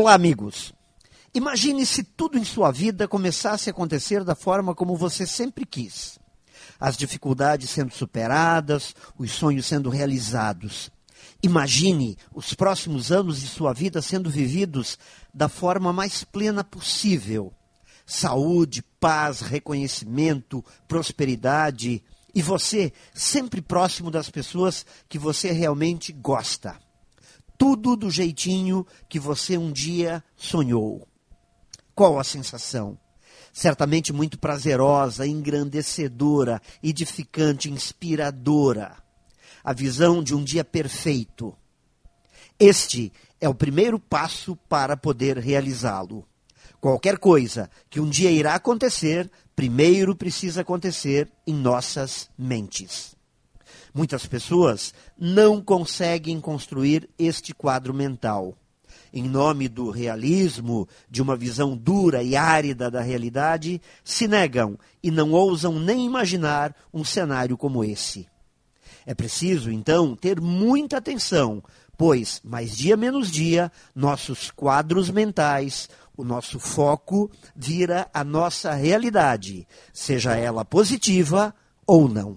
Olá, amigos. Imagine se tudo em sua vida começasse a acontecer da forma como você sempre quis. As dificuldades sendo superadas, os sonhos sendo realizados. Imagine os próximos anos de sua vida sendo vividos da forma mais plena possível. Saúde, paz, reconhecimento, prosperidade e você sempre próximo das pessoas que você realmente gosta tudo do jeitinho que você um dia sonhou. Qual a sensação? Certamente muito prazerosa, engrandecedora, edificante, inspiradora. A visão de um dia perfeito. Este é o primeiro passo para poder realizá-lo. Qualquer coisa que um dia irá acontecer, primeiro precisa acontecer em nossas mentes. Muitas pessoas não conseguem construir este quadro mental. Em nome do realismo, de uma visão dura e árida da realidade, se negam e não ousam nem imaginar um cenário como esse. É preciso, então, ter muita atenção, pois, mais dia menos dia, nossos quadros mentais, o nosso foco vira a nossa realidade, seja ela positiva ou não.